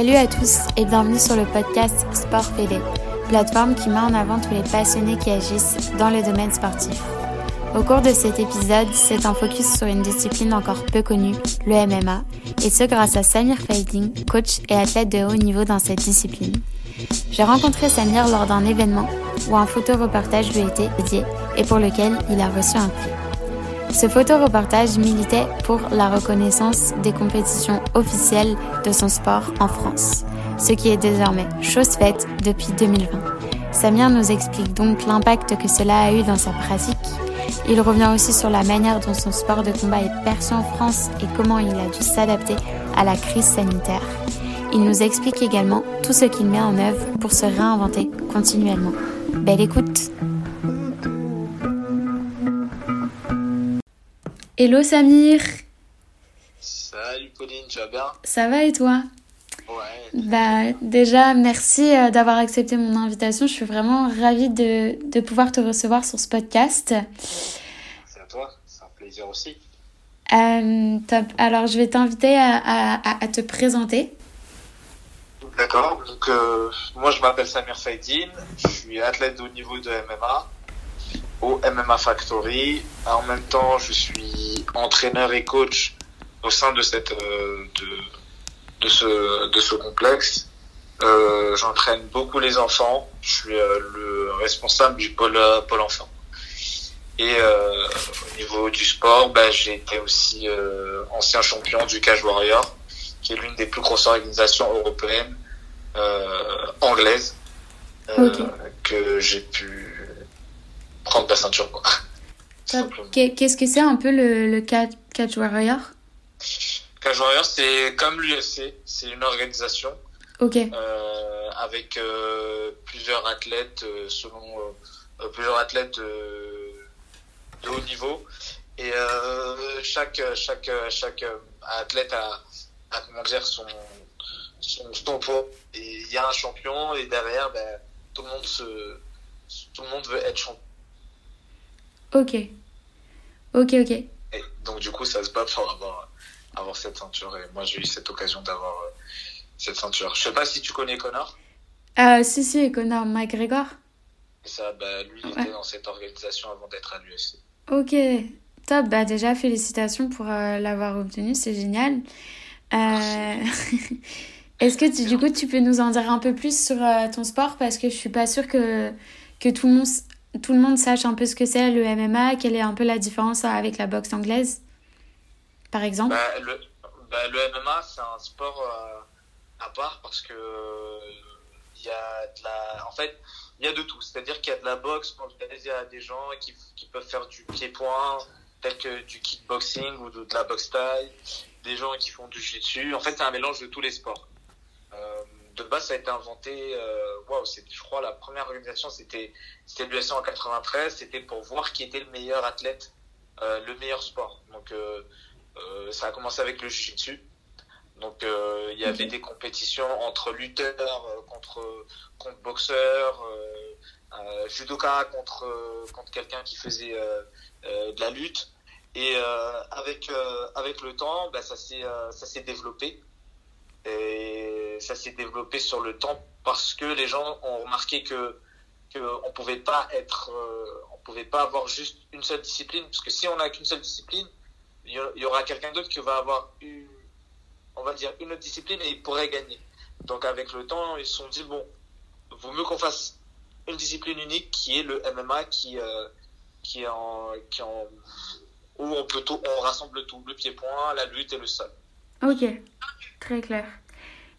Salut à tous et bienvenue sur le podcast Sport Fédé, plateforme qui met en avant tous les passionnés qui agissent dans le domaine sportif. Au cours de cet épisode, c'est un focus sur une discipline encore peu connue, le MMA, et ce grâce à Samir Faiding, coach et athlète de haut niveau dans cette discipline. J'ai rencontré Samir lors d'un événement où un photoreportage lui était dédié et pour lequel il a reçu un prix. Ce photoreportage militait pour la reconnaissance des compétitions officielles de son sport en France, ce qui est désormais chose faite depuis 2020. Samir nous explique donc l'impact que cela a eu dans sa pratique. Il revient aussi sur la manière dont son sport de combat est perçu en France et comment il a dû s'adapter à la crise sanitaire. Il nous explique également tout ce qu'il met en œuvre pour se réinventer continuellement. Belle écoute Hello Samir Salut Pauline, tu vas bien? Ça va et toi? Ouais. Bah déjà merci euh, d'avoir accepté mon invitation. Je suis vraiment ravie de, de pouvoir te recevoir sur ce podcast. C'est à toi, c'est un plaisir aussi. Euh, top. Alors je vais t'inviter à, à, à, te présenter. D'accord, donc euh, moi je m'appelle Samir Faidine, je suis athlète de haut niveau de MMA au MMA Factory. En même temps, je suis entraîneur et coach au sein de cette euh, de, de ce de ce complexe. Euh, J'entraîne beaucoup les enfants. Je suis euh, le responsable du pôle euh, pôle enfant. Et euh, au niveau du sport, bah, j'ai été aussi ancien champion du Cage Warrior, qui est l'une des plus grosses organisations européennes anglaises okay. que j'ai pu prendre la ceinture. quoi. Qu'est-ce que c'est un peu le, le catch, catch Warrior? Catch Warrior, c'est comme l'UFC, c'est une organisation euh, avec euh, plusieurs athlètes euh, selon plusieurs athlètes de haut niveau et chaque chaque chaque athlète a, a comment dire son son tampon et il y a un champion et derrière ben, tout le monde se tout le monde veut être champion Ok. Ok, ok. Et donc, du coup, ça se bat pour avoir, avoir cette ceinture. Et moi, j'ai eu cette occasion d'avoir euh, cette ceinture. Je sais pas si tu connais Connor. Euh, si, si, Connor McGregor. Et ça, bah, lui, il Ouais. était dans cette organisation avant d'être à l'UFC. Ok. Top. Bah, déjà, félicitations pour euh, l'avoir obtenu. C'est génial. Euh... Est-ce que tu, du coup, tu peux nous en dire un peu plus sur ton sport? Parce que je suis pas sûre que, que tout le monde tout le monde sache un peu ce que c'est le MMA, quelle est un peu la différence avec la boxe anglaise, par exemple? Bah, le, bah, le MMA, c'est un sport euh, à part parce que il y a de la, en fait, il y a de tout. C'est-à-dire qu'il y a de la boxe anglaise, il y a des gens qui, qui peuvent faire du pied-point, tel que du kickboxing ou de, la boxe taille, des gens qui font du jiu-jitsu. En fait, c'est un mélange de tous les sports. Euh, de base, ça a été inventé, euh, wow, je crois, la première organisation, c'était l'USC en 93, c'était pour voir qui était le meilleur athlète, euh, le meilleur sport. Donc, euh, euh, ça a commencé avec le jiu-jitsu. Donc, il y avait des compétitions entre lutteurs, contre, contre boxeurs, judoka contre, contre quelqu'un qui faisait de la lutte. Et avec, avec le temps, bah, ça s'est ça s'est développé. Et ça s'est développé sur le temps parce que les gens ont remarqué que, que on pouvait pas être, euh, on pouvait pas avoir juste une seule discipline parce que si on n'a qu'une seule discipline, il y, aura quelqu'un d'autre qui va avoir une, on va dire une autre discipline et il pourrait gagner. Donc avec le temps, ils se sont dit bon, vaut mieux qu'on fasse une discipline unique qui est le MMA qui euh, qui en qui en où on on rassemble tout, le pied-point, la lutte et le sol. Ok, très clair.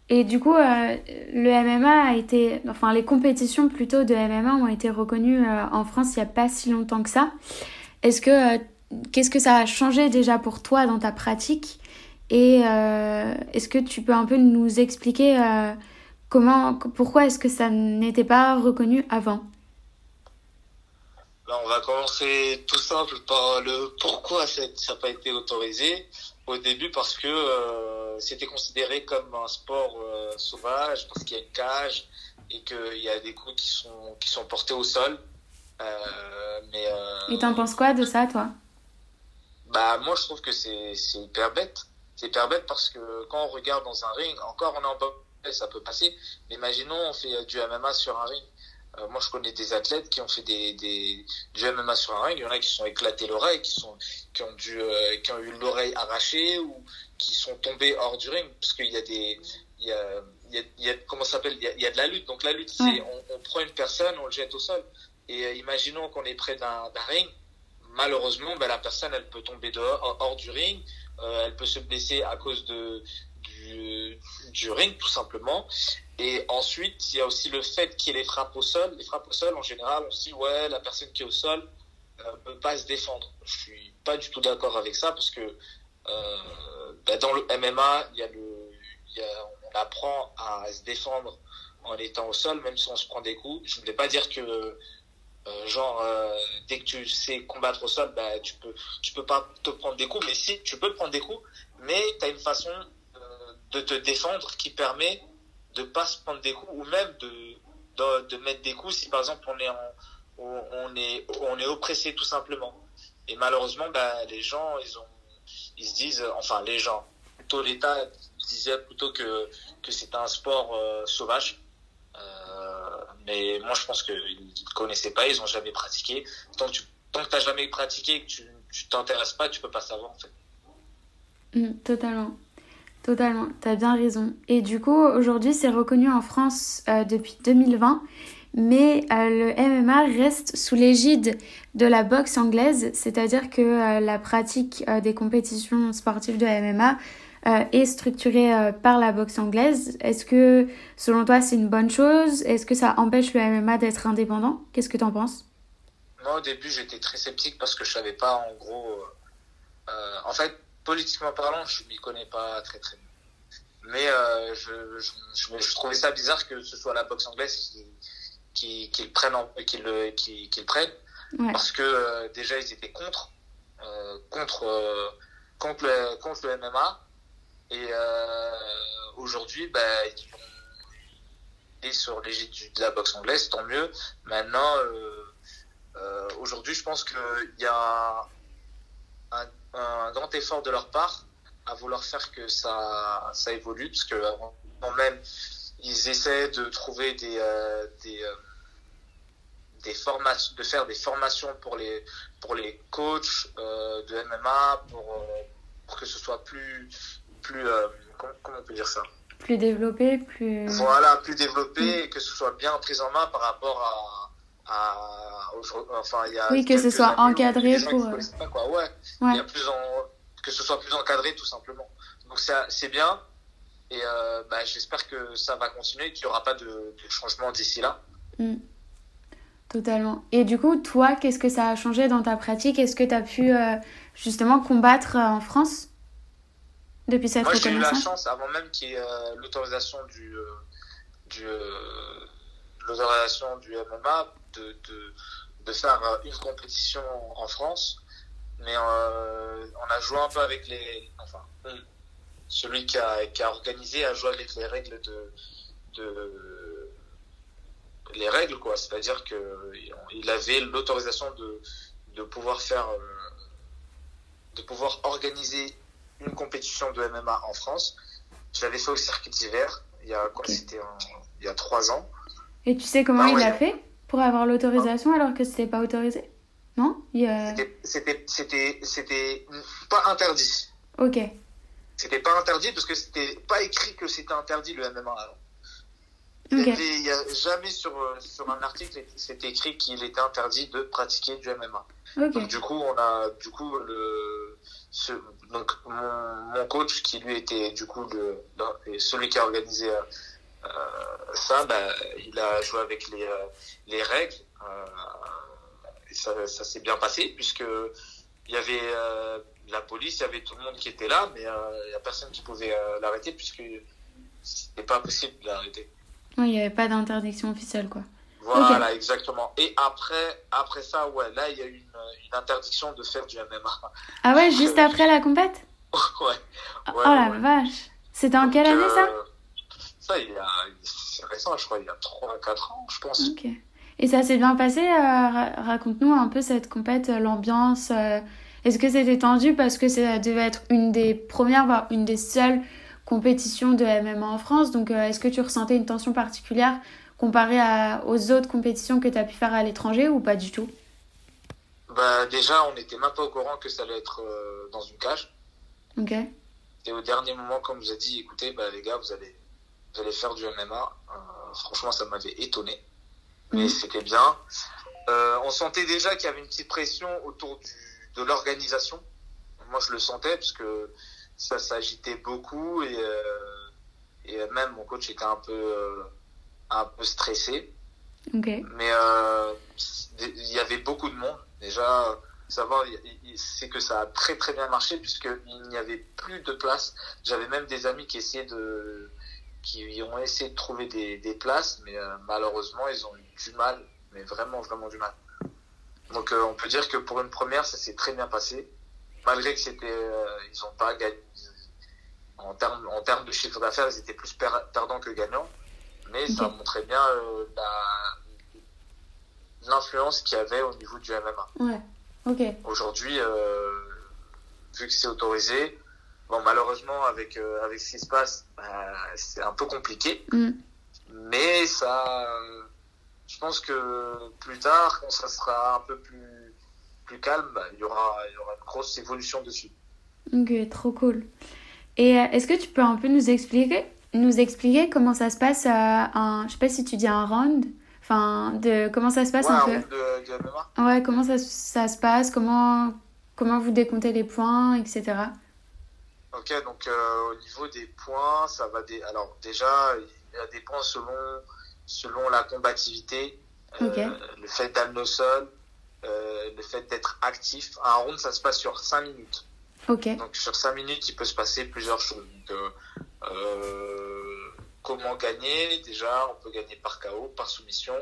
Et du coup, euh, le MMA a été, enfin les compétitions plutôt de MMA ont été reconnues euh, en France il n'y a pas si longtemps que ça. Est-ce que, euh, qu'est-ce que ça a changé déjà pour toi dans ta pratique? Et est-ce que tu peux un peu nous expliquer comment, pourquoi est-ce que ça n'était pas reconnu avant? Là, on va commencer tout simple par le pourquoi ça n'a pas été autorisé. Au début, parce que euh, c'était considéré comme un sport euh, sauvage, parce qu'il y a une cage et qu'il y a des coups qui sont, qui sont portés au sol. Euh, mais, euh, Et t'en penses quoi de ça, toi? Bah, moi, je trouve que c'est c'est hyper bête. C'est hyper bête parce que quand on regarde dans un ring, encore on est en bo- ça peut passer. Mais imaginons, on fait du MMA sur un ring. Euh, moi, je connais des athlètes qui ont fait des, des, du MMA sur un ring. Il y en a qui sont éclatés l'oreille, qui sont, qui ont dû, euh, qui ont eu l'oreille arrachée ou qui sont tombés hors du ring parce qu'il y a des, il y a, il y a, comment s'appelle, il y a, il y a de la lutte. Donc la lutte, c'est, on, on, prend une personne, on le jette au sol. Et euh, imaginons qu'on est près d'un, d'un ring. Malheureusement, ben, la personne, elle peut tomber dehors, hors du ring. Euh, elle peut se blesser à cause de, du, du ring, tout simplement. Et ensuite, il y a aussi le fait qu'il y ait les frappes au sol. Les frappes au sol, en général, on se dit, ouais, la personne qui est au sol euh, peut pas se défendre. Je suis pas du tout d'accord avec ça parce que euh, bah, dans le MMA, il y a le, on apprend à se défendre en étant au sol, même si on se prend des coups. Je ne vais pas dire que euh, genre dès que tu sais combattre au sol, bah, tu peux tu peux pas te prendre des coups, mais si tu peux prendre des coups, mais tu as une façon de te défendre qui permet de pas se prendre des coups ou même de, de, mettre des coups si par exemple on est on est on est oppressé tout simplement. Et malheureusement, bah, les gens ils se disent enfin les gens plutôt l'État disait plutôt que que c'est un sport euh, sauvage. Euh, mais moi je pense qu'ils ne connaissaient pas, ils ont jamais pratiqué. Tant que tu t'as jamais pratiqué, que tu tu t'intéresses pas, tu peux pas savoir en fait. Mmh, totalement. Totalement, tu as bien raison. Et du coup, aujourd'hui, c'est reconnu en France euh, depuis 2020, mais euh, le MMA reste sous l'égide de la boxe anglaise, c'est-à-dire que euh, la pratique des compétitions sportives de MMA est structurée par la boxe anglaise. Est-ce que, selon toi, c'est une bonne chose? Est-ce que ça empêche le MMA d'être indépendant? Qu'est-ce que tu en penses? Moi, au début, j'étais très sceptique parce que je savais pas, en gros... en fait, politiquement parlant, je m'y connais pas très très bien. Mais euh, je, je, je, trouvais ça bizarre que ce soit la boxe anglaise qui, qui, qui le prenne, qui le, qui, qui le prenne ouais. parce que euh, déjà ils étaient contre, euh, contre, euh, contre le, contre le MMA et euh, aujourd'hui, bah, ils est sur l'égide de la boxe anglaise, tant mieux. Maintenant, euh, aujourd'hui, je pense qu'il y a un, un grand effort de leur part à vouloir faire que ça, ça évolue, parce que quand même, ils essaient de trouver des, euh, des, euh, des formations, de faire des formations pour les, pour les coachs euh, de MMA, pour, pour que ce soit plus, plus comment, comment on peut dire ça? Plus développé, plus. Voilà, plus développé, et que ce soit bien pris en main par rapport à à, enfin, il y a oui, que ce soit encadré pour. Pas, quoi. Ouais. ouais. Il y a plus en, que ce soit plus encadré tout simplement. Donc c'est bien et euh, bah, j'espère que ça va continuer et qu'il n'y aura pas de, de changement d'ici là. Mm. Totalement. Et du coup, toi, qu'est-ce que ça a changé dans ta pratique? Est-ce que tu as pu euh, justement combattre euh, en France? Depuis cette Moi, j'ai eu la chance, avant même qu'il y ait euh, l'autorisation du, du, l'autorisation du MMA, de, de, de faire une compétition en France. Mais euh, on a joué un peu avec les. Enfin, celui qui a, qui a organisé a joué avec les règles de. de les règles, quoi. C'est-à-dire qu'il avait l'autorisation de, de pouvoir faire. de pouvoir organiser une compétition de MMA en France. Je l'avais fait au circuit d'hiver, il y a quoi okay. C'était il y a trois ans. Et tu sais comment ah, il ouais. l'a fait? Pour avoir l'autorisation alors que c'était pas autorisé Non? A... C'était c'était c'était pas interdit. Ok. C'était pas interdit parce que c'était pas écrit que c'était interdit le MMA avant. Okay. Il y a jamais sur sur un article c'était écrit qu'il était interdit de pratiquer du MMA. Okay. Donc du coup on a du coup le ce, donc mon, mon coach qui lui était du coup le, celui qui a organisé euh, ça, bah, il a joué avec les, euh, les règles. Euh, et ça, ça s'est bien passé puisque il y avait la police, il y avait tout le monde qui était là, mais il n'y a personne qui pouvait l'arrêter puisque c'était pas possible de l'arrêter. Oui, il n'y avait pas d'interdiction officielle, quoi. Voilà, okay. exactement. Et après, après ça, ouais, là, il y a eu une, une, interdiction de faire du MMA. Ah ouais, juste après la compète? Ouais, ouais. Oh la ouais. vache. C'était en quelle année, ça? Ça, il y a, c'est récent, je crois, il y a 3-4 ans, je pense. Ok. Et ça s'est bien passé euh, Raconte-nous un peu cette compète, l'ambiance. Euh, Est-ce que c'était tendu parce que ça devait être une des premières, voire une des seules compétitions de MMA en France? Donc, est-ce que tu ressentais une tension particulière comparée à, aux autres compétitions que tu as pu faire à l'étranger ou pas du tout? Bah, Déjà, on n'était même pas au courant que ça allait être dans une cage. Ok. Et au dernier moment, comme vous a dit, écoutez, bah, les gars, vous allez, allez faire du MMA. franchement, ça m'avait étonné. Mais mm. c'était bien. Euh, on sentait déjà qu'il y avait une petite pression autour du, de l'organisation. Moi, je le sentais parce que ça s'agitait beaucoup et, euh, et même mon coach était un peu, euh, un peu stressé. Okay. Mais euh, il y avait beaucoup de monde. Déjà, savoir, c'est que ça a très très bien marché puisqu'il n'y avait plus de place. J'avais même des amis qui essayaient de, qui ont essayé de trouver des, des places, mais euh, malheureusement, ils ont eu du mal mais vraiment, vraiment du mal. Donc euh, on peut dire que pour une première, ça s'est très bien passé, malgré que c'était, euh, ils ont pas gagné. En termes, en termes de chiffre d'affaires, ils étaient plus perdants que gagnants, mais ça montrait bien euh, l'influence qu'il y avait au niveau du MMA. Ouais. Ok. Aujourd'hui, vu que c'est autorisé, bon malheureusement avec avec ce qui se passe, bah, c'est un peu compliqué, mm. mais ça je pense que plus tard, quand ça sera un peu plus, plus calme, bah, il, y aura, il y aura une grosse évolution dessus. Ok, trop cool. Et euh, est-ce que tu peux un peu nous expliquer, nous expliquer comment ça se passe, euh, un, je sais pas si tu dis un round, enfin, de comment ça se passe un, peu? de, de MMA. Ouais, comment ça, ça se passe, comment, comment vous décomptez les points, etc. Ok, donc euh, au niveau des points, ça va des... Alors déjà, il y a des points selon selon la combativité, euh, le fait d'amener au sol, euh, le fait d'être actif. Un round, ça se passe sur 5 minutes. Okay. Donc sur 5 minutes, il peut se passer plusieurs choses. Donc, euh, comment gagner? Déjà, on peut gagner par KO, par soumission,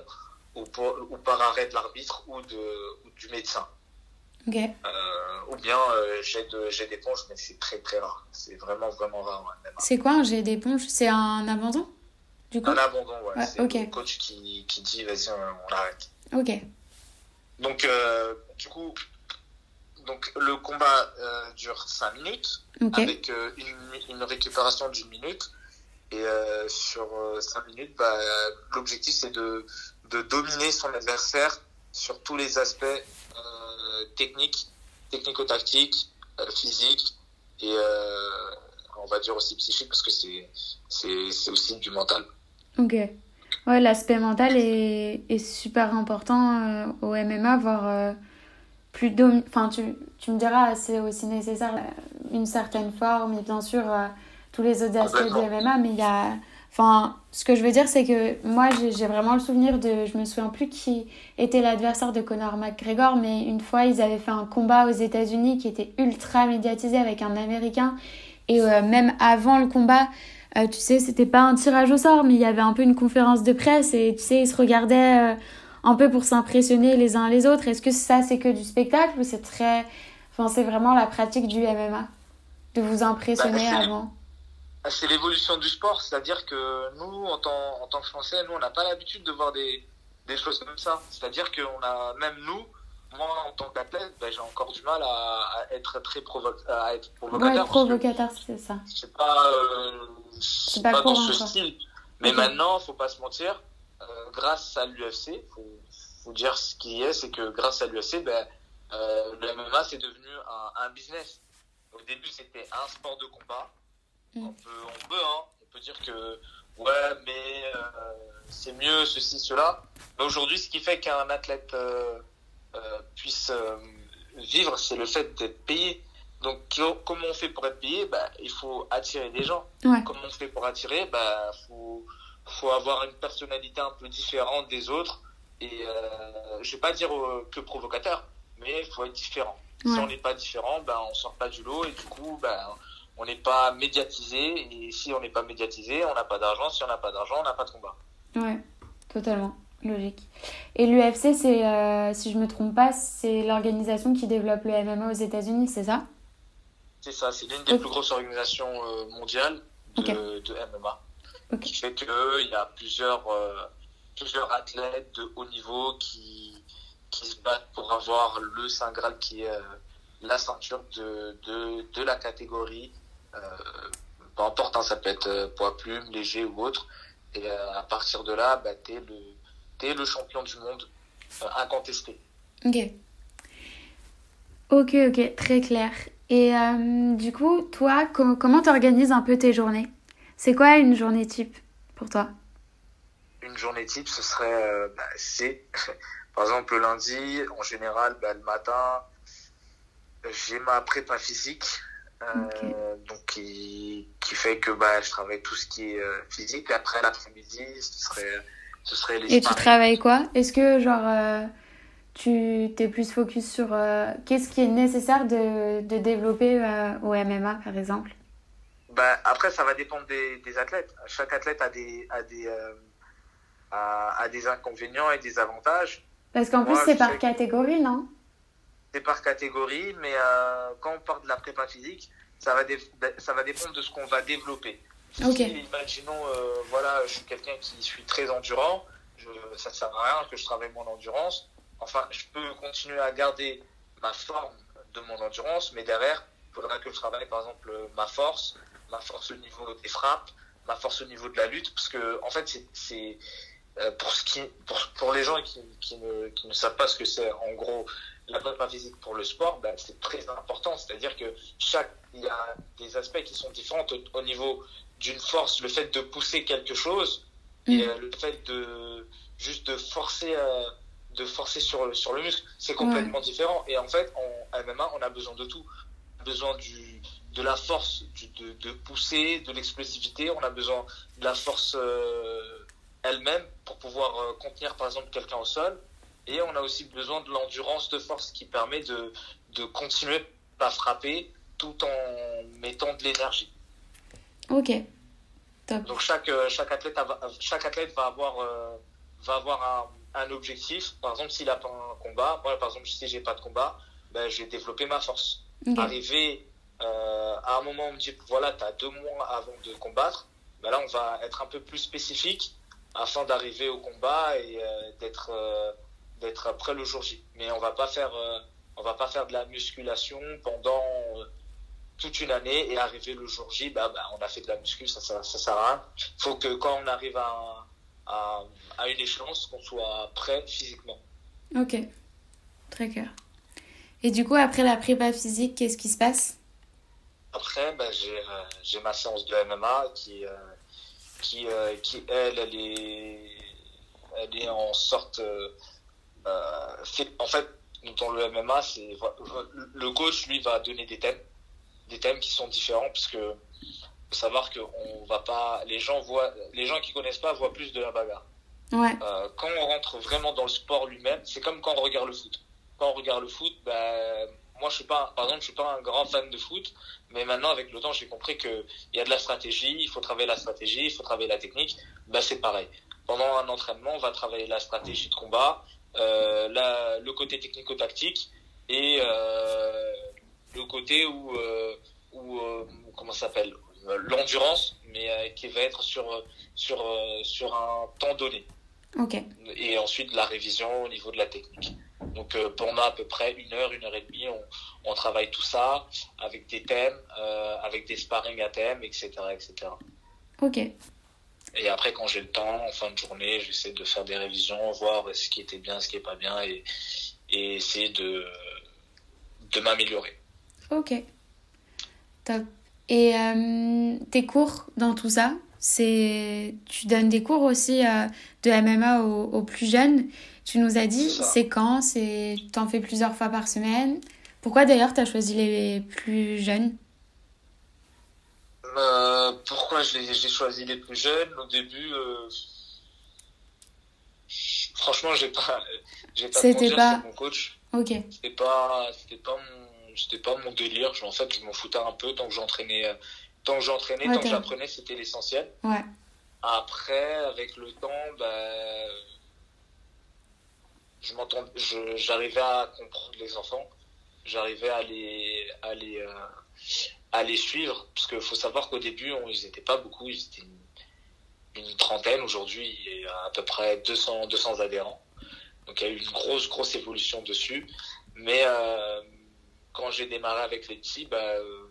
ou, ou par arrêt de l'arbitre ou, de, ou du médecin. Okay. ou bien jet d'éponge, mais c'est très très rare. C'est vraiment vraiment rare. C'est quoi un jet d'éponge C'est un abandon un abandon, ouais. c'est le coach qui, qui dit vas-y, on, arrête. Ok. Donc, euh, du coup, donc, le combat euh, dure 5 minutes avec euh, une, une, récupération d'une minute. Et sur 5 minutes, bah, l'objectif c'est de, de dominer son adversaire sur tous les aspects techniques, technico-tactiques, physiques et on va dire aussi psychiques parce que c'est aussi du mental. Ok. Ouais, l'aspect mental est, est, super important euh, au MMA, voire euh, plus dom... Enfin, tu, tu me diras, c'est aussi nécessaire euh, une certaine forme et bien sûr tous les autres aspects du MMA, mais il y a... Enfin, ce que je veux dire, c'est que moi, j'ai vraiment le souvenir de... Je me souviens plus qui était l'adversaire de Conor McGregor, mais une fois, ils avaient fait un combat aux États-Unis qui était ultra médiatisé avec un Américain. Et même avant le combat, euh, tu sais, c'était pas un tirage au sort, mais il y avait un peu une conférence de presse et tu sais, ils se regardaient euh, un peu pour s'impressionner les uns les autres. Est-ce que ça, c'est que du spectacle ou c'est très. Enfin, c'est vraiment la pratique du MMA De vous impressionner bah, avant? C'est l'évolution du sport, c'est-à-dire que nous, en tant, en tant que Français, nous, on n'a pas l'habitude de voir des, des choses comme ça. C'est-à-dire qu'on a, même nous, moi, en tant qu'athlète, ben, j'ai encore du mal à, être très à être provocateur. Ouais, provocateur, c'est ça. C'est pas, euh, pas, pas dans ce style. Mais maintenant, faut pas se mentir, euh, grâce à l'UFC, faut, faut dire ce qui est, c'est que grâce à l'UFC, ben, euh, le MMA c'est devenu un, un, business. Au début, c'était un sport de combat. Mm. On peut, on peut, hein, on peut dire que ouais, mais euh, c'est mieux ceci, cela. Mais aujourd'hui, ce qui fait qu'un athlète euh, euh, puisse vivre, c'est le fait d'être payé. Donc, comment on fait pour être payé? Bah, Il faut attirer des gens. Comment on fait pour attirer? Bah, faut, faut avoir une personnalité un peu différente des autres. Et je vais pas dire que provocateur, mais il faut être différent. Si on n'est pas différent, bah, on sort pas du lot et du coup, bah, on n'est pas médiatisé. Et si on n'est pas médiatisé, on n'a pas d'argent. Si on n'a pas d'argent, on n'a pas de combat. Ouais, totalement. Logique. Et l'UFC, c'est, euh, si je me trompe pas, c'est l'organisation qui développe le MMA aux États-Unis, c'est ça? C'est ça, c'est l'une des plus grosses organisations euh, mondiales de, de MMA. Qui fait qu'il y a plusieurs, euh, plusieurs athlètes de haut niveau qui, qui se battent pour avoir le Saint Graal qui est la ceinture de, de, de la catégorie peu importe, hein, ça peut être poids plume, léger ou autre. Et à partir de là, bah, tu es, le champion du monde incontesté. Ok. Ok, ok, très clair. Et du coup, toi, comment tu organises un peu tes journées? C'est quoi une journée type pour toi? Une journée type, ce serait, bah, c'est, par exemple, le lundi, en général, bah, le matin, j'ai ma prépa physique, euh, donc qui, qui, fait que bah, je travaille tout ce qui est euh, physique. Après l'après-midi, ce serait, ce serait les Et tu travailles quoi? Est-ce que genre euh, tu t'es plus focus sur qu'est-ce qui est nécessaire de, de développer au MMA par exemple? Bah, Après, ça va dépendre des, des, athlètes. Chaque athlète a des, a des, a, a des inconvénients et des avantages. Parce qu'en plus, c'est par catégorie, non? C'est par catégorie, mais euh, quand on parle de la prépa physique, ça va, ça va dépendre de ce qu'on va développer. imaginons, euh, voilà, je suis quelqu'un qui suis très endurant, je, ça ne sert à rien que je travaille mon endurance. Enfin, je peux continuer à garder ma forme de mon endurance, mais derrière, il faudra que je travaille, par exemple, ma force, ma force au niveau des frappes, ma force au niveau de la lutte, parce que, en fait, c'est euh, pour, ce qui, pour, pour les gens qui, qui, ne, qui ne savent pas ce que c'est, en gros, la prépa physique pour le sport, ben, c'est très important. C'est-à-dire que chaque, il y a des aspects qui sont différents au, niveau d'une force, le fait de pousser quelque chose et mm. euh, le fait de juste de forcer, euh, de forcer sur, sur le muscle, c'est complètement différent. Et en fait, en MMA, on a besoin de tout. On a besoin du, de la force de, de, pousser, de l'explosivité. On a besoin de la force euh, elle-même pour pouvoir contenir, par exemple, quelqu'un au sol. Et on a aussi besoin de l'endurance de force qui permet de, de continuer à frapper tout en mettant de l'énergie. Ok. Donc chaque, chaque, athlète, chaque athlète va avoir, euh, va avoir un, un, objectif. Par exemple, s'il n'a pas un combat, moi par exemple, si j'ai pas de combat, ben, je vais développer ma force. Arriver euh, à un moment où on me dit voilà, tu as deux mois avant de combattre, ben là on va être un peu plus spécifique afin d'arriver au combat et euh, d'être d'être après le jour J. Mais on va pas faire, euh, on va pas faire de la musculation pendant euh, toute une année et arriver le jour J, bah, bah, on a fait de la muscu, ça, ça, ça sert à rien. Faut que quand on arrive à, à, à une échéance, qu'on soit prêt physiquement. Ok, très clair. Et du coup, après la prépa physique, qu'est-ce qui se passe? Après, bah, euh, j'ai ma séance de MMA qui, qui, qui elle, elle est, elle est en sorte euh, en fait, dans le MMA, c'est le coach lui va donner des thèmes, des thèmes qui sont différents puisque faut savoir que on va pas, les gens voient, les gens qui connaissent pas voient plus de la bagarre. Ouais. Euh, quand on rentre vraiment dans le sport lui-même, c'est comme quand on regarde le foot. Quand on regarde le foot, ben, moi je suis pas, par exemple, je suis pas un grand fan de foot, mais maintenant avec le temps j'ai compris que il y a de la stratégie, il faut travailler la stratégie, il faut travailler la technique. Ben c'est pareil. Pendant un entraînement, on va travailler la stratégie de combat, euh, la, le côté technico-tactique et euh, le côté où, euh, où comment s'appelle l'endurance, mais qui va être sur sur sur un temps donné. Ok. Et ensuite la révision au niveau de la technique. Donc pendant à peu près une heure, une heure et demie, on, on travaille tout ça avec des thèmes, euh, avec des sparring à thème, etc., etc. Ok. Et après, quand j'ai le temps, en fin de journée, j'essaie de faire des révisions, voir ce qui était bien, ce qui est pas bien, et, et essayer de, de m'améliorer. Ok. Top. Et euh, tes cours dans tout ça, c'est tu donnes des cours aussi euh, de MMA aux, aux, plus jeunes. Tu nous as dit, c'est quand? C'est t'en fais plusieurs fois par semaine. Pourquoi d'ailleurs tu as choisi les plus jeunes? Euh, pourquoi j'ai choisi les plus jeunes Au début, euh, franchement, j'ai pas, j'ai pas C'était pas mon coach. Ok. C'était pas, c'était pas mon, c'était pas mon délire. En fait, je m'en foutais un peu tant que j'entraînais, euh, tant que j'entraînais, tant que j'apprenais, c'était l'essentiel. Ouais. Après, avec le temps, bah, je j'arrivais à comprendre les enfants, j'arrivais à les, à les, à les suivre, parce qu'il faut savoir qu'au début, ils n'étaient pas beaucoup, ils étaient une, trentaine. Aujourd'hui, il y a à peu près 200, 200 adhérents. Donc il y a eu une grosse, grosse évolution dessus. Mais euh, quand j'ai démarré avec les petits, bah, euh,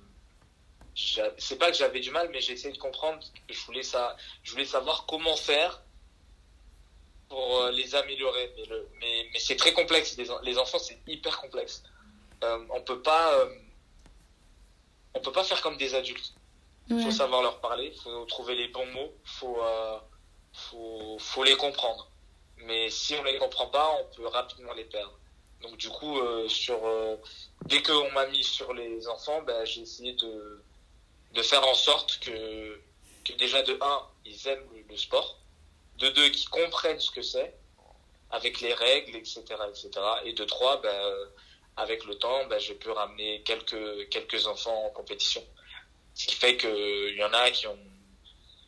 c'est pas que j'avais du mal, mais j'ai essayé de comprendre. Je voulais ça, je voulais savoir comment faire pour euh, les améliorer. Mais, c'est très complexe. Les, les enfants, c'est hyper complexe. Euh, on peut pas, euh, on peut pas faire comme des adultes. Il faut savoir leur parler, faut trouver les bons mots, faut, euh, faut, faut les comprendre. Mais si on les comprend pas, on peut rapidement les perdre. Donc du coup, euh, sur euh, dès qu'on m'a mis sur les enfants, ben, j'ai essayé de, de faire en sorte que, que déjà de un, ils aiment le, sport, de deux, qu'ils comprennent ce que c'est, avec les règles, etc., etc. Et de trois, ben, avec le temps, ben, j'ai pu ramener quelques quelques enfants en compétition. Ce qui fait qu'il y en a qui ont,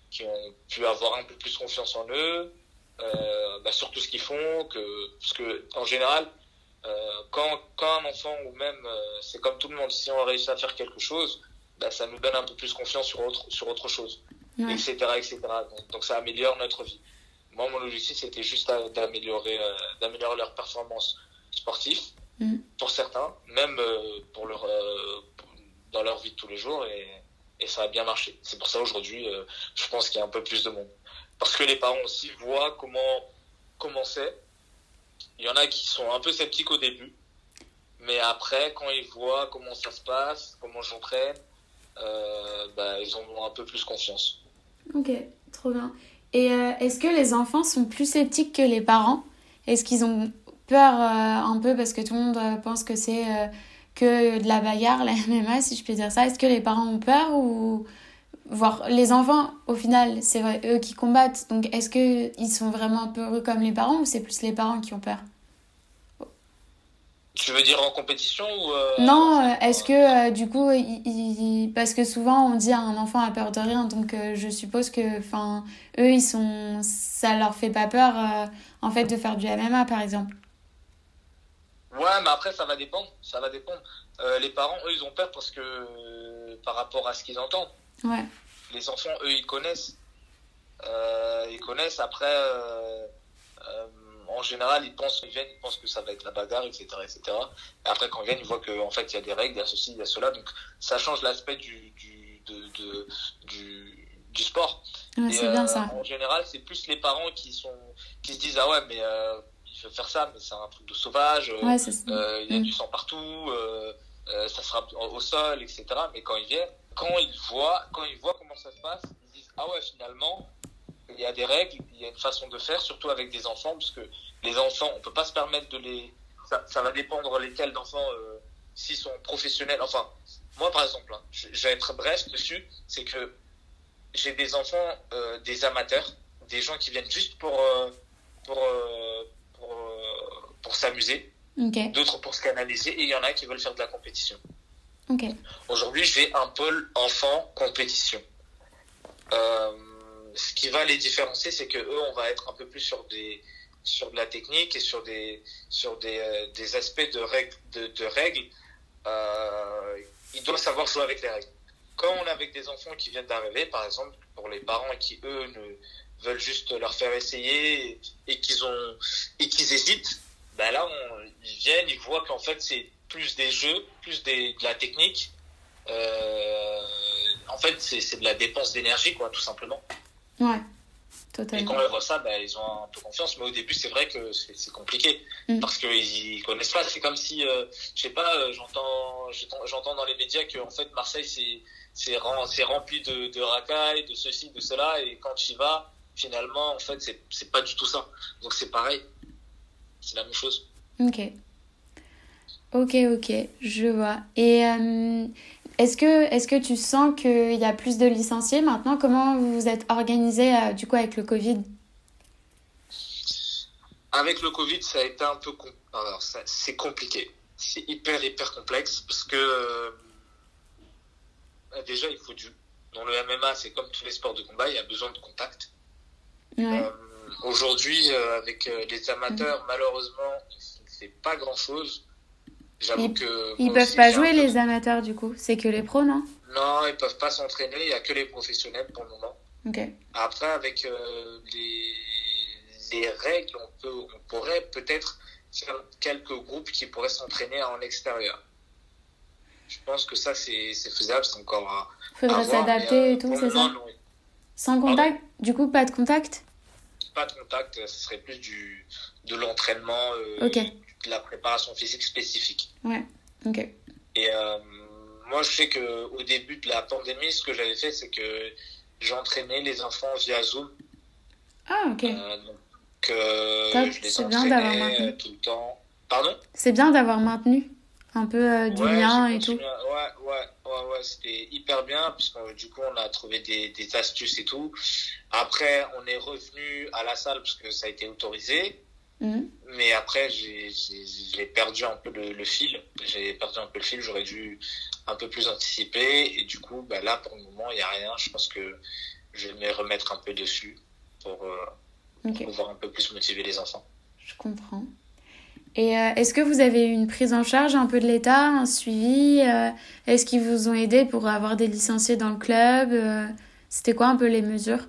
qui ont pu avoir un peu plus confiance en eux, euh, bah, sur tout ce qu'ils font. Que, parce que, en général, euh, quand, quand un enfant, ou même, euh, c'est comme tout le monde, si on réussit à faire quelque chose, bah, ça nous donne un peu plus confiance sur autre, sur autre chose, etc. etc. Donc, ça améliore notre vie. Moi, mon objectif, c'était juste d'améliorer d'améliorer leur performance sportive, mm. pour certains, même pour leur, dans leur vie de tous les jours. Et, et ça a bien marché. C'est pour ça aujourd'hui, euh, je pense qu'il y a un peu plus de monde. Parce que les parents aussi voient comment c'est. Il y en a qui sont un peu sceptiques au début, mais après, quand ils voient comment ça se passe, comment j'entraîne, euh, bah, ils ont un peu plus confiance. Ok, trop bien. Et euh, est-ce que les enfants sont plus sceptiques que les parents? Est-ce qu'ils ont peur un peu parce que tout le monde pense que c'est que de la bagarre, la MMA, si je peux dire ça. Est-ce que les parents ont peur ou voir les enfants, au final, c'est eux qui combattent. Donc, est-ce qu'ils sont vraiment peureux comme les parents ou c'est plus les parents qui ont peur? Tu veux dire en compétition ou euh, Non, euh, est-ce que euh, du coup, parce que souvent on dit un enfant a peur de rien, donc je suppose que, enfin, eux, ils sont, ça leur fait pas peur, en fait, de faire du MMA, par exemple. Ouais, mais après, ça va dépendre. Ça va dépendre. Euh, les parents, eux, ils ont peur parce que par rapport à ce qu'ils entendent. Ouais. Les enfants, eux, ils connaissent. Euh, ils connaissent. Après, euh, en général, ils pensent, ils viennent, ils pensent que ça va être la bagarre, etc., etc. Et après, quand ils viennent, ils voient qu'en fait, il y a des règles, il y a ceci, il y a cela. Donc, ça change l'aspect du, du, de, du, du sport. Ouais, c'est bien ça. En général, c'est plus les parents qui sont, qui se disent, ah ouais, mais faire ça, mais c'est un truc de sauvage. Euh, euh, il y a mm. du sang partout, euh, ça sera au sol, etc. Mais quand ils viennent, quand ils voient, quand ils voient comment ça se passe, ils disent ah ouais finalement il y a des règles, il y a une façon de faire, surtout avec des enfants, parce que les enfants, on peut pas se permettre de les, ça, va dépendre lesquels d'enfants, s'ils sont professionnels. Enfin, moi par exemple, hein, je, vais être bref dessus, c'est que j'ai des enfants, des amateurs, des gens qui viennent juste pour pour pour s'amuser, d'autres pour se canaliser, et il y en a qui veulent faire de la compétition. Aujourd'hui, je vais un pôle enfant compétition. Euh, ce qui va les différencier, c'est que eux, on va être un peu plus sur des sur de la technique et sur des sur des, euh, des aspects de règles de, de règles. Euh, ils doivent savoir jouer avec les règles. Quand on est avec des enfants qui viennent d'arriver, par exemple, pour les parents qui eux ne veulent juste leur faire essayer et, et qu'ils ont et qu'ils hésitent, ben là, ils viennent, ils voient qu'en fait, c'est plus des jeux, plus des, de la technique. Euh, en fait, c'est de la dépense d'énergie, quoi, tout simplement. Ouais, totalement. Et quand ils voient ça, ben, ils ont un peu confiance. Mais au début, c'est vrai que c'est compliqué. Mm. Parce qu'ils connaissent pas. C'est comme si, euh, je sais pas, euh, j'entends j'entends dans les médias que en fait, Marseille, c'est rempli de, de racailles, de ceci, de cela. Et quand tu y vas, finalement, en fait, c'est pas du tout ça. Donc c'est pareil c'est la même chose. Ok. Ok, ok, je vois. Et euh, est-ce que, est que tu sens qu'il y a plus de licenciés maintenant? Comment vous vous êtes organisé euh, du coup avec le Covid? Avec le Covid, ça a été un peu... Alors, c'est compliqué. C'est hyper, hyper complexe parce que euh, déjà, il faut du... Dans le MMA, c'est comme tous les sports de combat, il y a besoin de contact. Ouais. Aujourd'hui, euh, avec euh, les amateurs, malheureusement, c'est pas grand chose. J'avoue ils, que. Ils peuvent pas jouer les amateurs du coup, c'est que les pros, non? Non, ils peuvent pas s'entraîner, il y a que les professionnels pour le moment. Après, avec euh, les, les règles, on, peut, on pourrait peut-être faire quelques groupes qui pourraient s'entraîner en extérieur. Je pense que ça, c'est faisable, c'est encore à. Faudrait s'adapter et tout, c'est ça? Sans contact? Du coup, pas de contact? Pas de contact, ce serait plus du, de l'entraînement, de la préparation physique spécifique. Ouais, ok. Et moi, je sais qu'au début de la pandémie, ce que j'avais fait, c'est que j'entraînais les enfants via Zoom. Ah, ok. Euh, donc, euh, je les entraînais tout le temps. Pardon? C'est bien d'avoir maintenu un peu euh, du lien et tout. Ouais, ouais, ouais, ouais c'était hyper bien, puisque du coup, on a trouvé des, des, astuces et tout. Après, on est revenu à la salle, parce que ça a été autorisé. Mhm. Mais après, j'ai perdu un peu le, le fil. J'ai perdu un peu le fil. J'aurais dû un peu plus anticiper. Et du coup, bah, là, pour le moment, il n'y a rien. Je pense que je vais me remettre un peu dessus pour, euh, pouvoir un peu plus motiver les enfants. Je comprends. Et euh, est-ce que vous avez eu une prise en charge un peu de l'État, un suivi euh, Est-ce qu'ils vous ont aidé pour avoir des licenciés dans le club C'était quoi un peu les mesures?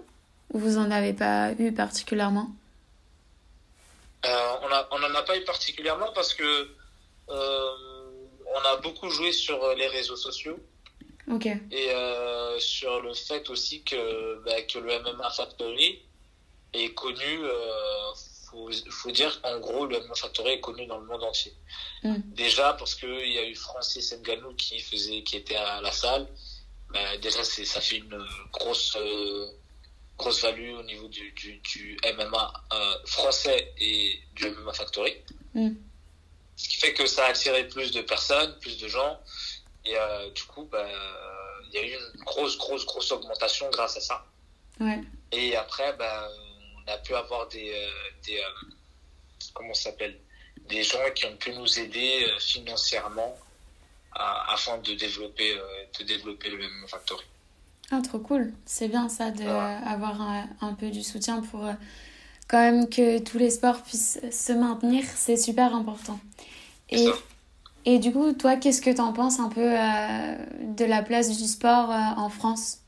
Ou vous n'en avez pas eu particulièrement? On n'en a pas eu particulièrement parce que on a beaucoup joué sur euh, les réseaux sociaux. Ok. Et euh, sur le fait aussi que, bah, que le MMA Factory est connu, euh, faut, faut dire qu'en gros, le MMA Factory est connu dans le monde entier. Mm. Déjà parce qu'il y a eu Francis Nganou qui, faisait, qui était à la salle. Bah, déjà, ça fait une grosse, euh, grosse value au niveau du, du, du MMA euh, français et du MMA Factory. Mm. Ce qui fait que ça a attiré plus de personnes, plus de gens. Et euh, du coup, bah, il y a eu une grosse, grosse, grosse augmentation grâce à ça. Ouais. Et après, bah, on a pu avoir des, euh, des euh, comment s'appelle, des gens qui ont pu nous aider financièrement afin de développer, de développer le même factory. Ah, trop cool. C'est bien ça d'avoir un, un, peu du soutien pour quand même que tous les sports puissent se maintenir. C'est super important. Et, et du coup, toi, qu'est-ce que tu en penses un peu euh, de la place du sport euh, en France?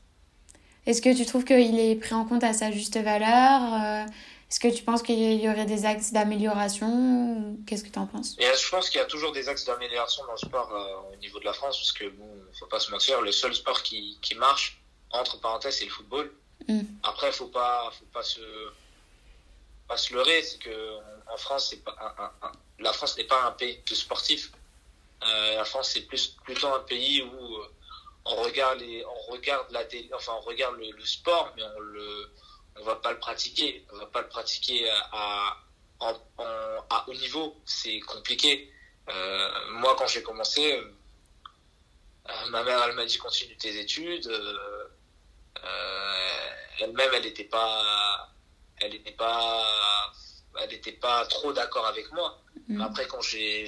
Est-ce que tu trouves qu'il est pris en compte à sa juste valeur euh, Est-ce que tu penses qu'il y aurait des axes d'amélioration Qu'est-ce que tu en penses Je pense qu'il y a toujours des axes d'amélioration dans le sport au niveau de la France, parce que, bon, faut pas se mentir, le seul sport qui, qui marche, entre parenthèses, c'est le football. Mm. Après, faut pas, faut pas se, pas se leurrer, c'est que en France, c'est pas un, la France n'est pas un pays de sportifs. Euh, la France, c'est plus plutôt un pays où euh, on regarde les, on regarde la enfin on regarde le, sport, mais on le, on va pas le pratiquer. On va pas le pratiquer à, à, à haut niveau. C'est compliqué. Euh, moi, quand j'ai commencé, euh, ma mère, elle m'a dit continue tes études. Elle-même, elle n'était pas, elle n'était pas elle n'était pas trop d'accord avec moi. Mm. Après, quand j'ai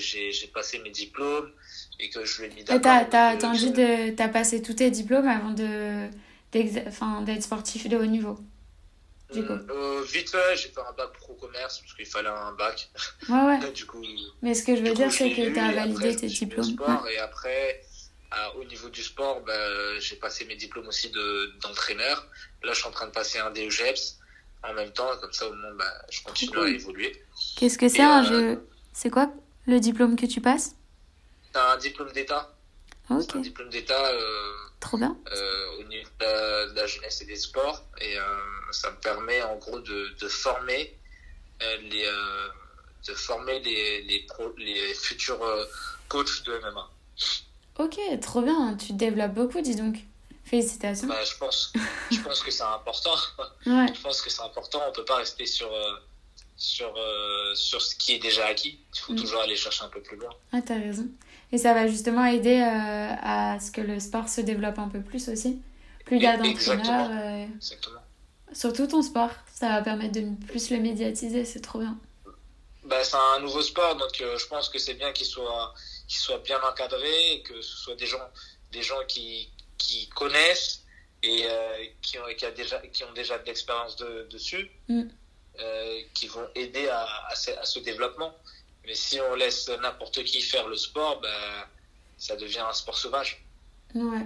passé mes diplômes et que je lui ai mis d'accord. T'as attendu de. T'as passé tous tes diplômes avant de d'être sportif de haut niveau du coup. Euh, vite fait, j'ai fait un bac pro commerce parce qu'il fallait un bac. Ouais, ouais. du coup, Mais ce que je veux dire, c'est que tu as validé tes diplômes. Et après, au niveau du sport, bah, j'ai passé mes diplômes aussi d'entraîneur. Là, je suis en train de passer un DEGEPS en même temps, comme ça au moins bah, je continue à évoluer. Qu'est-ce que c'est un euh, jeu? C'est quoi le diplôme que tu passes? C'est un diplôme d'État. C'est un diplôme d'État euh, Trop bien. Euh, au niveau de la, jeunesse et des sports. Et ça me permet en gros de, de former les, de former les, les, les futurs coachs de MMA. Ok, trop bien. Tu développes beaucoup, dis donc. Félicitations. Bah, je, pense, je pense que c'est important. Je pense que c'est important. On ne peut pas rester sur, euh, sur, euh, sur ce qui est déjà acquis. Il faut mm. toujours aller chercher un peu plus loin. Ah, t'as raison. Et ça va justement aider euh, à ce que le sport se développe un peu plus aussi. Plus il y a d'entraîneurs. Exactement. Surtout ton sport. Ça va permettre de plus le médiatiser. C'est trop bien. Bah, c'est un nouveau sport, donc je pense que c'est bien qu'il soit, qu'il soit bien encadré et que ce soit des gens, des gens qui, qui connaissent et euh, qui, ont, qui, a déjà, qui ont déjà de l'expérience de, dessus, mm. Euh, qui vont aider à, à, ce, développement. Mais si on laisse n'importe qui faire le sport, ben, ça devient un sport sauvage. Ouais,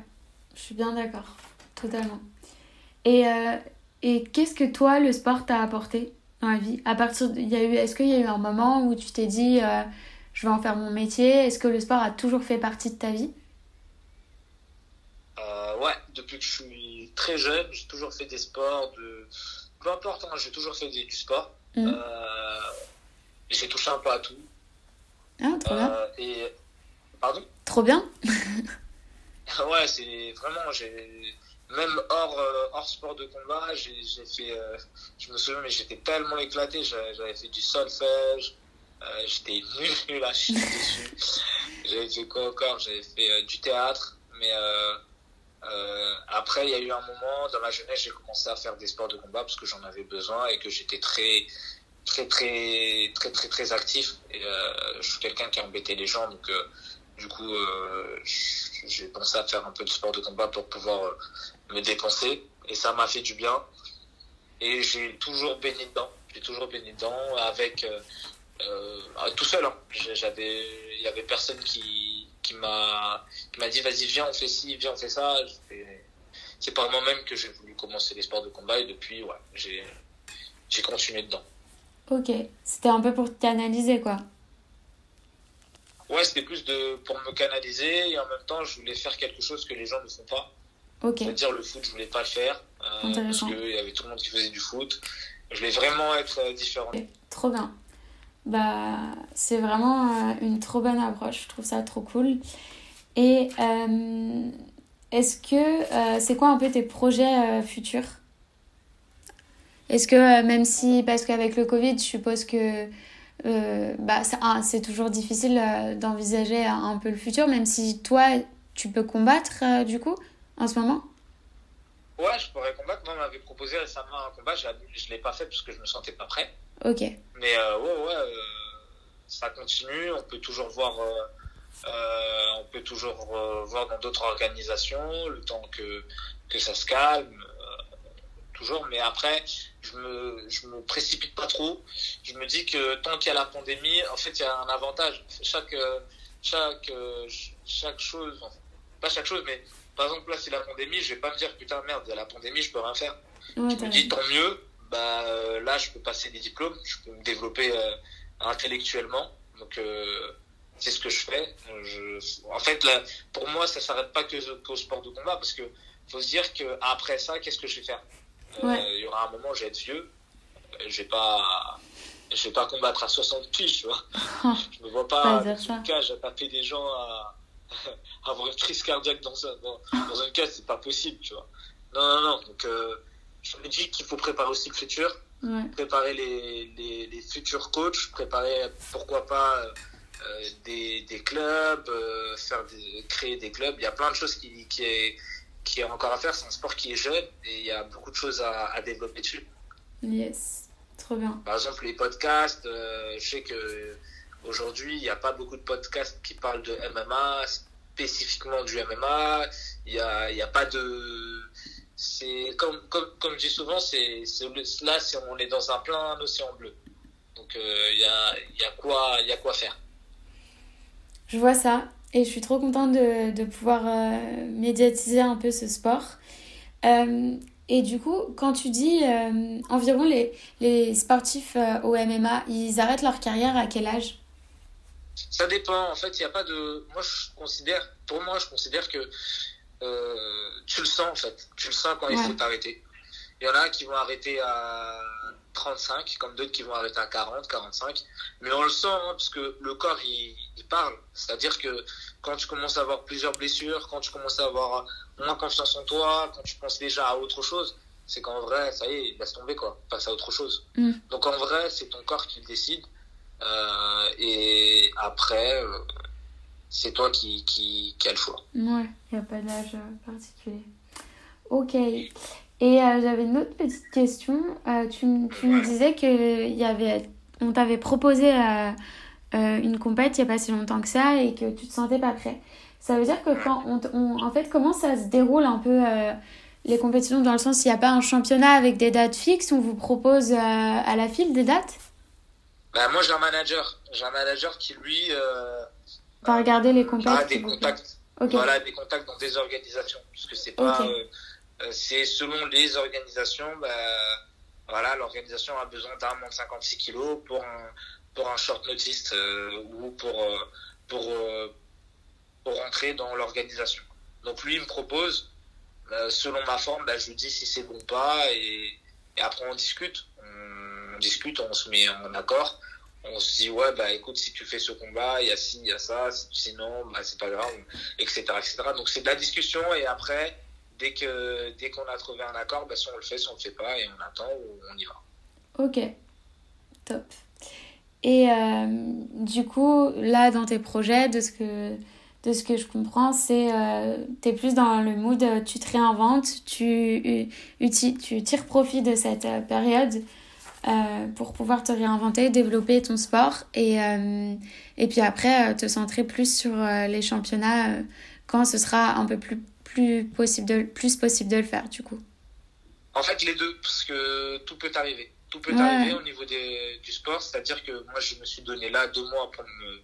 je suis bien d'accord, totalement. Et, euh, et qu'est-ce que toi, le sport t'a apporté dans la vie? À partir de, y a eu, Est-ce qu'il y a eu un moment où tu t'es dit, je vais en faire mon métier? Est-ce que le sport a toujours fait partie de ta vie? Ouais, depuis que je suis très jeune, j'ai toujours fait des sports de. Peu importe, hein, j'ai toujours fait du sport. Mhm. Euh, j'ai touché un peu à tout. Ah, trop bien. Euh, et. Pardon? Trop bien. Ouais, c'est vraiment. j'ai Même hors, euh, hors sport de combat, j'ai fait. euh, je me souviens, mais j'étais tellement éclaté. J'avais fait du solfège. euh, j'étais nul à chier dessus. J'avais fait quoi encore? J'avais fait du théâtre. Mais euh, après, il y a eu un moment dans ma jeunesse, j'ai commencé à faire des sports de combat parce que j'en avais besoin et que j'étais très, très, très, très, très, très actif. Et euh, je suis quelqu'un qui a embêté les gens, donc euh, du coup, euh, j'ai pensé à faire un peu de sport de combat pour pouvoir euh, me dépenser et ça m'a fait du bien. Et j'ai toujours baigné dedans. J'ai toujours baigné dedans avec euh, tout seul. Hein. J'avais, il y avait personne qui qui m'a m'a dit vas-y viens on fait ci, viens on fait ça. C'est par moi-même que j'ai voulu commencer les sports de combat et depuis ouais j'ai j'ai continué dedans. Ok. C'était un peu pour te canaliser, quoi. Ouais c'était plus de pour me canaliser et en même temps je voulais faire quelque chose que les gens ne font pas. Ok. C'est-à-dire le foot je voulais pas le faire euh, parce qu'il y avait tout le monde qui faisait du foot. Je voulais vraiment être euh, différent. Trop bien. Bah, c'est vraiment euh, une trop bonne approche. Je trouve ça trop cool. Et euh, est-ce que euh, c'est quoi un peu tes projets futurs? Est-ce que même si, parce qu'avec le Covid, je suppose que bah, ah, c'est toujours difficile d'envisager un peu le futur, même si toi, tu peux combattre du coup en ce moment? Ouais je pourrais combattre. Moi on m'avait proposé récemment un combat je je l'ai pas fait parce que je me sentais pas prêt. Ok. Mais euh, ouais, ouais, euh, ça continue. On peut toujours voir, euh, on peut toujours voir dans d'autres organisations le temps que que ça se calme, toujours. Mais après, je me je me précipite pas trop. Je me dis que tant qu'il y a la pandémie, en fait, il y a un avantage. Chaque chaque ch- chaque chose, pas chaque chose, mais par exemple là, c'est la pandémie. Je vais pas me dire putain merde, la pandémie, je peux rien faire. Ouais, je me dis tant mieux bah euh, là je peux passer des diplômes je peux me développer euh, intellectuellement. Donc euh, c'est ce que je fais. Je, en fait là, pour moi ça s'arrête pas que qu'au sport de combat parce que faut se dire que après ça qu'est-ce que je vais faire? Ouais. il y aura un moment je vais être vieux. Je vais pas je vais pas combattre à 60 piges tu vois. Je me vois Pas dans une cage à taper des gens à avoir une crise cardiaque dans, un- dans, dans une cage c'est pas possible tu vois non non non donc euh, je me dis qu'il faut préparer aussi le futur, Ouais. préparer les, les, les futurs coachs, préparer pourquoi pas euh, des, des clubs, euh, faire des, créer des clubs. Il y a plein de choses qui, qui, est, qui est encore à faire. C'est un sport qui est jeune et il y a beaucoup de choses à, à développer dessus. Yes. Trop bien. Par exemple, les podcasts, euh, je sais que aujourd'hui, il n'y a pas beaucoup de podcasts qui parlent de MMA, spécifiquement du MMA. Il y a, y a pas de. C'est comme, comme, comme je dis souvent, c'est, là, on est dans un plein océan bleu. Donc, euh, il y, a, y, a quoi, y a quoi faire. Je vois ça et je suis trop contente de, pouvoir euh, médiatiser un peu ce sport. Euh, et du coup, quand tu dis environ les, les sportifs au MMA, ils arrêtent leur carrière à quel âge? Ça dépend. En fait, il n'y a pas de. Moi, je considère, pour moi, je considère que euh, tu le sens, en fait. Tu le sens quand il faut t'arrêter. Il y en a qui vont arrêter à 35, comme d'autres qui vont arrêter à 40, 45. Mais on le sent, hein, parce que le corps, il, il parle. C'est-à-dire que quand tu commences à avoir plusieurs blessures, quand tu commences à avoir moins confiance en toi, quand tu penses déjà à autre chose, c'est qu'en vrai, ça y est, laisse tomber, quoi. Passe à autre chose. Mm. Donc en vrai, c'est ton corps qui le décide. Euh, et après, euh, c'est toi qui, qui, qui as le choix. Ouais, il n'y a pas d'âge euh, particulier. Ok. Et euh, j'avais une autre petite question. Tu, tu me disais que y avait, on t'avait proposé une compète il n'y a pas si longtemps que ça et que tu te sentais pas prêt. Ça veut dire que quand on, on- en fait, comment ça se déroule un peu les compétitions dans le sens, il n'y a pas un championnat avec des dates fixes, on vous propose à la file des dates? Bah, moi, j'ai un manager. J'ai un manager qui, lui, euh, T'as regardé les a compètes, des s'il vous plaît. contacts. Voilà, des contacts dans des organisations. Puisque c'est pas. Euh, euh, c'est selon les organisations, bah, voilà, l'organisation a besoin d'un moins de 56 kilos pour un, pour un short notice euh, ou pour, euh, pour, euh, pour rentrer dans l'organisation. Donc lui, il me propose selon ma forme, bah, je lui dis si c'est bon ou pas, et, et après on discute. Discute, on se met en accord. On se dit, ouais, bah écoute, si tu fais ce combat, il y a ci, il y a ça, sinon, bah, c'est pas grave, etc. etc. Donc c'est de la discussion, et après, dès que dès qu'on a trouvé un accord, bah, soit on le fait, soit on le fait pas, et on attend ou on y va. Ok, top. Et euh, du coup, là, dans tes projets, de ce que, de ce que je comprends, c'est euh, tu es plus dans le mood, euh, tu te réinventes, tu, tu tires profit de cette euh, pour pouvoir te réinventer, développer ton sport et, et puis après te centrer plus sur les championnats quand ce sera un peu plus, plus, possible de, plus possible de le faire, du coup. En fait, les deux, parce que tout peut arriver tout peut arriver au niveau des, du sport. C'est-à-dire que moi, je me suis donné là deux mois pour me,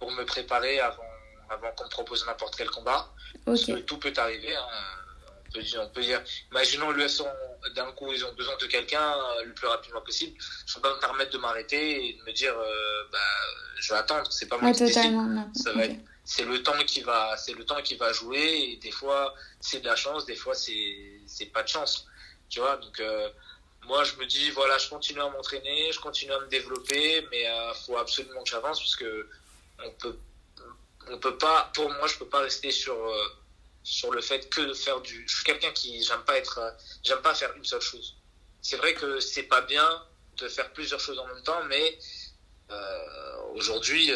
pour me préparer avant, avant qu'on me propose n'importe quel combat. Parce que tout peut arriver. Hein. On, peut, on peut dire, imaginons d'un coup, ils ont besoin de quelqu'un euh, le plus rapidement possible. Je ne peux pas me permettre de m'arrêter et de me dire, euh, bah, je vais attendre. C'est pas moi qui décide. Ça va être, c'est le temps qui va, c'est le temps qui va jouer. Et des fois, c'est de la chance, des fois, c'est, c'est pas de chance. Tu vois, donc, euh, moi, je me dis, voilà, je continue à m'entraîner, je continue à me développer, mais il euh, faut absolument que j'avance parce que on peut, on peut pas, pour moi, je peux pas rester sur, sur le fait que de faire du. Je suis quelqu'un qui, j'aime pas être, euh, j'aime pas faire une seule chose. C'est vrai que c'est pas bien de faire plusieurs choses en même temps, mais aujourd'hui,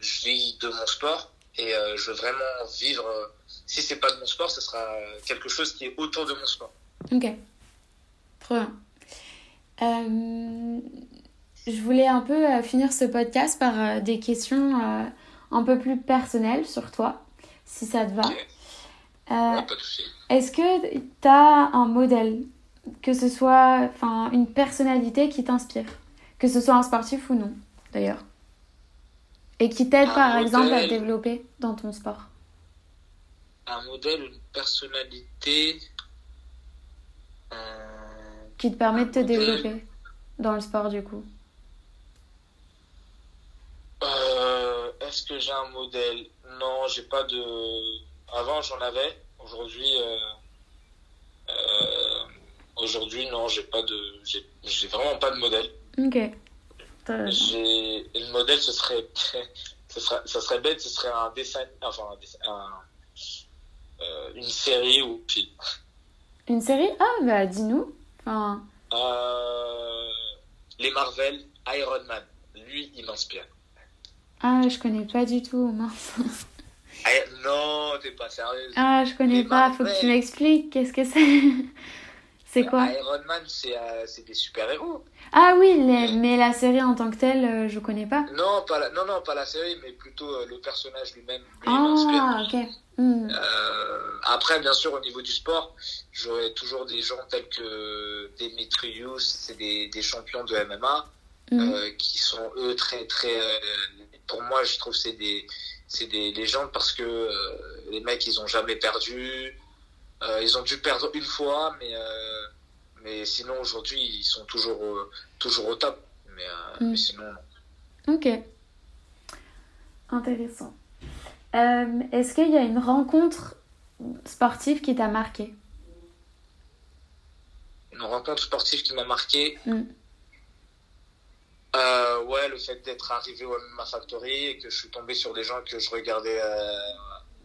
je vis de mon sport et je veux vraiment vivre. si c'est pas de mon sport, ce sera quelque chose qui est autour de mon sport. Ok. Euh, je voulais un peu euh, finir ce podcast par euh, des questions un peu plus personnelles sur toi, si ça te va. Est-ce que tu as un modèle, que ce soit une personnalité qui t'inspire, que ce soit un sportif ou non, d'ailleurs, et qui t'aide par exemple à développer dans ton sport? Un modèle, une personnalité qui te permet de te développer dans le sport du coup? Euh, Est-ce que j'ai un modèle? Non, j'ai pas de. Avant j'en avais. Aujourd'hui, euh, euh, aujourd'hui non, j'ai pas de. J'ai vraiment pas de modèle. Ok. J'ai le modèle, ce serait, ce serait, ça serait bête, ce serait un dessin, enfin un, une série ou film. Une série? Ah bah dis-nous. Euh, les Marvel, Iron Man. Lui, il m'inspire. Ah, je connais pas du tout, mince. Ah, non, t'es pas sérieuse. Ah, je connais pas, faut que tu m'expliques. Qu'est-ce que c'est C'est quoi Iron Man, euh, c'est des super-héros. Ah oui, mais la série en tant que telle, euh, je connais pas. Non, pas la... non, non, pas la série, mais plutôt le personnage lui-même. ah, ok. Hmm. après, bien sûr, au niveau du sport, j'aurais toujours des gens tels que Demetrius, c'est des, des champions de MMA, mm. euh, qui sont eux très, très. Euh, pour moi, je trouve c'est des, c'est des légendes parce que euh, les mecs, ils ont jamais perdu. ils ont dû perdre une fois, mais, mais sinon, aujourd'hui, ils sont toujours, toujours au top. Mais, mm. mais sinon, non. Ok. Intéressant. Est-ce qu'il y a une rencontre sportive qui t'a marqué? Une rencontre sportive qui m'a marqué? Mm. Euh, ouais, le fait d'être arrivé au MMA Factory et que je suis tombé sur des gens que je regardais. Euh,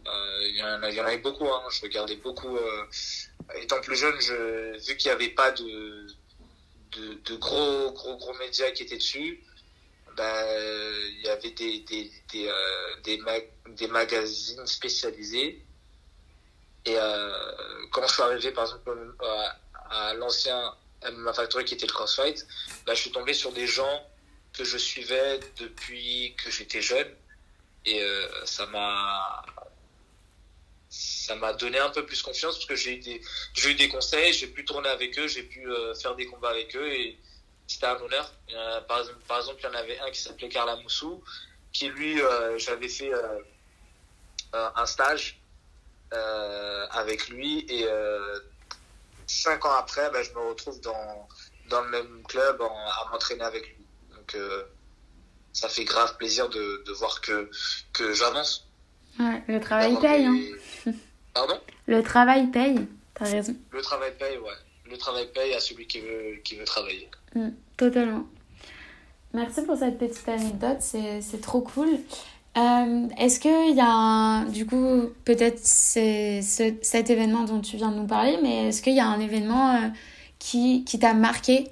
euh, il y, en avait beaucoup, hein, je regardais beaucoup. étant plus jeune, je, vu qu'il n'y avait pas de, gros, gros, gros médias qui étaient dessus, ben, il y avait des, des, des, des, magazines spécialisés. Et quand je suis arrivé, par exemple, à l'ancien MMA Factory qui était le CrossFight, bah, je suis tombé sur des gens que je suivais depuis que j'étais jeune et euh, ça m'a ça m'a donné un peu plus confiance parce que j'ai eu des j'ai eu des conseils, j'ai pu tourner avec eux, j'ai pu euh, faire des combats avec eux et c'était un honneur. par exemple, par exemple, il y en avait un qui s'appelait Carla Moussou qui lui euh, j'avais fait un stage avec lui et cinq ans après, ben, je me retrouve dans, dans le même club à m'entraîner avec lui. Donc, ça fait grave plaisir de, de voir que, que j'avance. Ouais, le travail paye. Hein. Pardon? Le travail paye, t'as raison. Le travail paye, ouais. Le travail paye à celui qui veut, qui veut travailler. Mm, totalement. Merci pour cette petite anecdote, c'est trop cool. Euh, Est-ce qu'il y a un, du coup, peut-être c'est ce, cet événement dont tu viens de nous parler, mais est-ce qu'il y a un événement euh, qui, qui t'a marqué,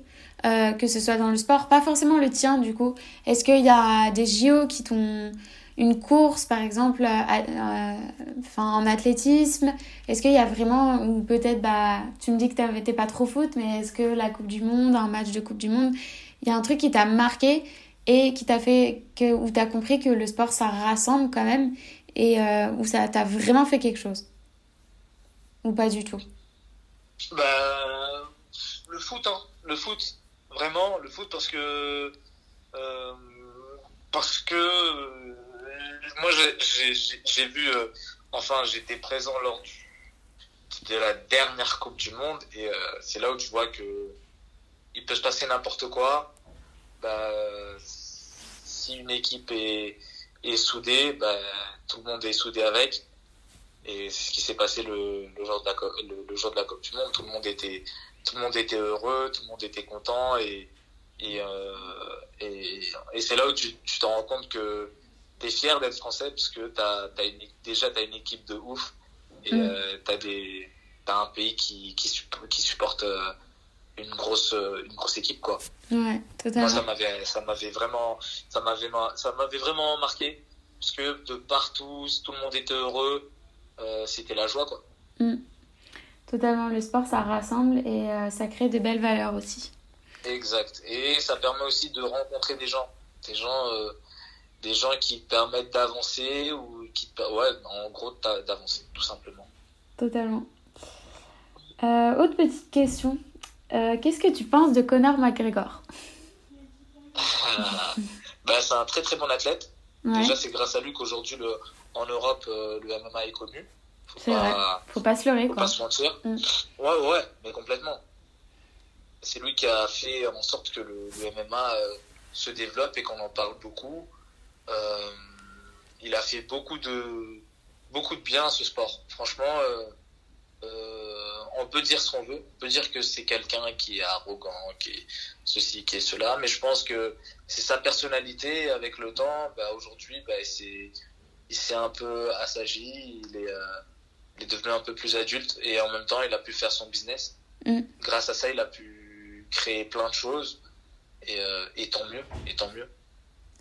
euh, que ce soit dans le sport, pas forcément le tien du coup. Est-ce qu'il y a des JO qui t'ont une course, par exemple, euh, enfin, en athlétisme? Est-ce qu'il y a vraiment, ou peut-être, bah, tu me dis que tu n'étais pas trop foot, mais est-ce que la Coupe du Monde, un match de Coupe du Monde, il y a un truc qui t'a marqué et qui t'a fait que, où tu as compris que le sport, ça rassemble quand même et euh, où ça t'a vraiment fait quelque chose? Ou pas du tout? Bah, Le foot, hein. Le foot, vraiment, le foot parce que. Euh, parce que moi, j'ai vu, euh, enfin, j'étais présent lors de la dernière Coupe du Monde et euh, c'est là où tu vois que il peut se passer n'importe quoi. Bah, si une équipe est, est soudée, bah, tout le monde est soudé avec. Et c'est ce qui s'est passé le, le, jour de la, le, jour de la Coupe du Monde. Tout le monde était, tout le monde était heureux, tout le monde était content et, et, euh, et, et c'est là où tu t'en rends compte que t'es fier d'être français parce que t'as, as une, déjà t'as une équipe de ouf et mm. euh, t'as des t'as un pays qui qui, qui supporte euh, une grosse euh, une grosse équipe quoi. Ouais, totalement. Moi ça m'avait ça m'avait vraiment ça m'avait ça m'avait vraiment marqué parce que de partout tout le monde était heureux c'était la joie quoi. Mm. Totalement, le sport ça rassemble et euh, ça crée de belles valeurs aussi. Exact. Et ça permet aussi de rencontrer des gens, des gens euh, des gens qui te permettent d'avancer ou qui te, ouais, en gros d'avancer tout simplement. Totalement. Euh, autre petite question. Qu'est-ce que tu penses de Conor McGregor? Bah, C'est un très très bon athlète. Ouais. Déjà, c'est grâce à lui qu'aujourd'hui, en Europe, le MMA est connu. C'est vrai. Faut pas se leurrer. Faut quoi. pas se mentir. Mm. Ouais, ouais, mais complètement. C'est lui qui a fait en sorte que le, le MMA euh, se développe et qu'on en parle beaucoup. Euh, il a fait beaucoup de beaucoup de bien à ce sport. Franchement, euh, on peut dire ce qu'on veut. On peut dire que c'est quelqu'un qui est arrogant, qui est ceci, qui est cela, mais je pense que c'est sa personnalité. Avec le temps, bah, aujourd'hui, bah, c'est il s'est un peu assagi. Il est, euh, il est devenu un peu plus adulte et en même temps, il a pu faire son business. Mm. Grâce à ça, il a pu créer plein de choses et, euh, et tant mieux, et tant mieux.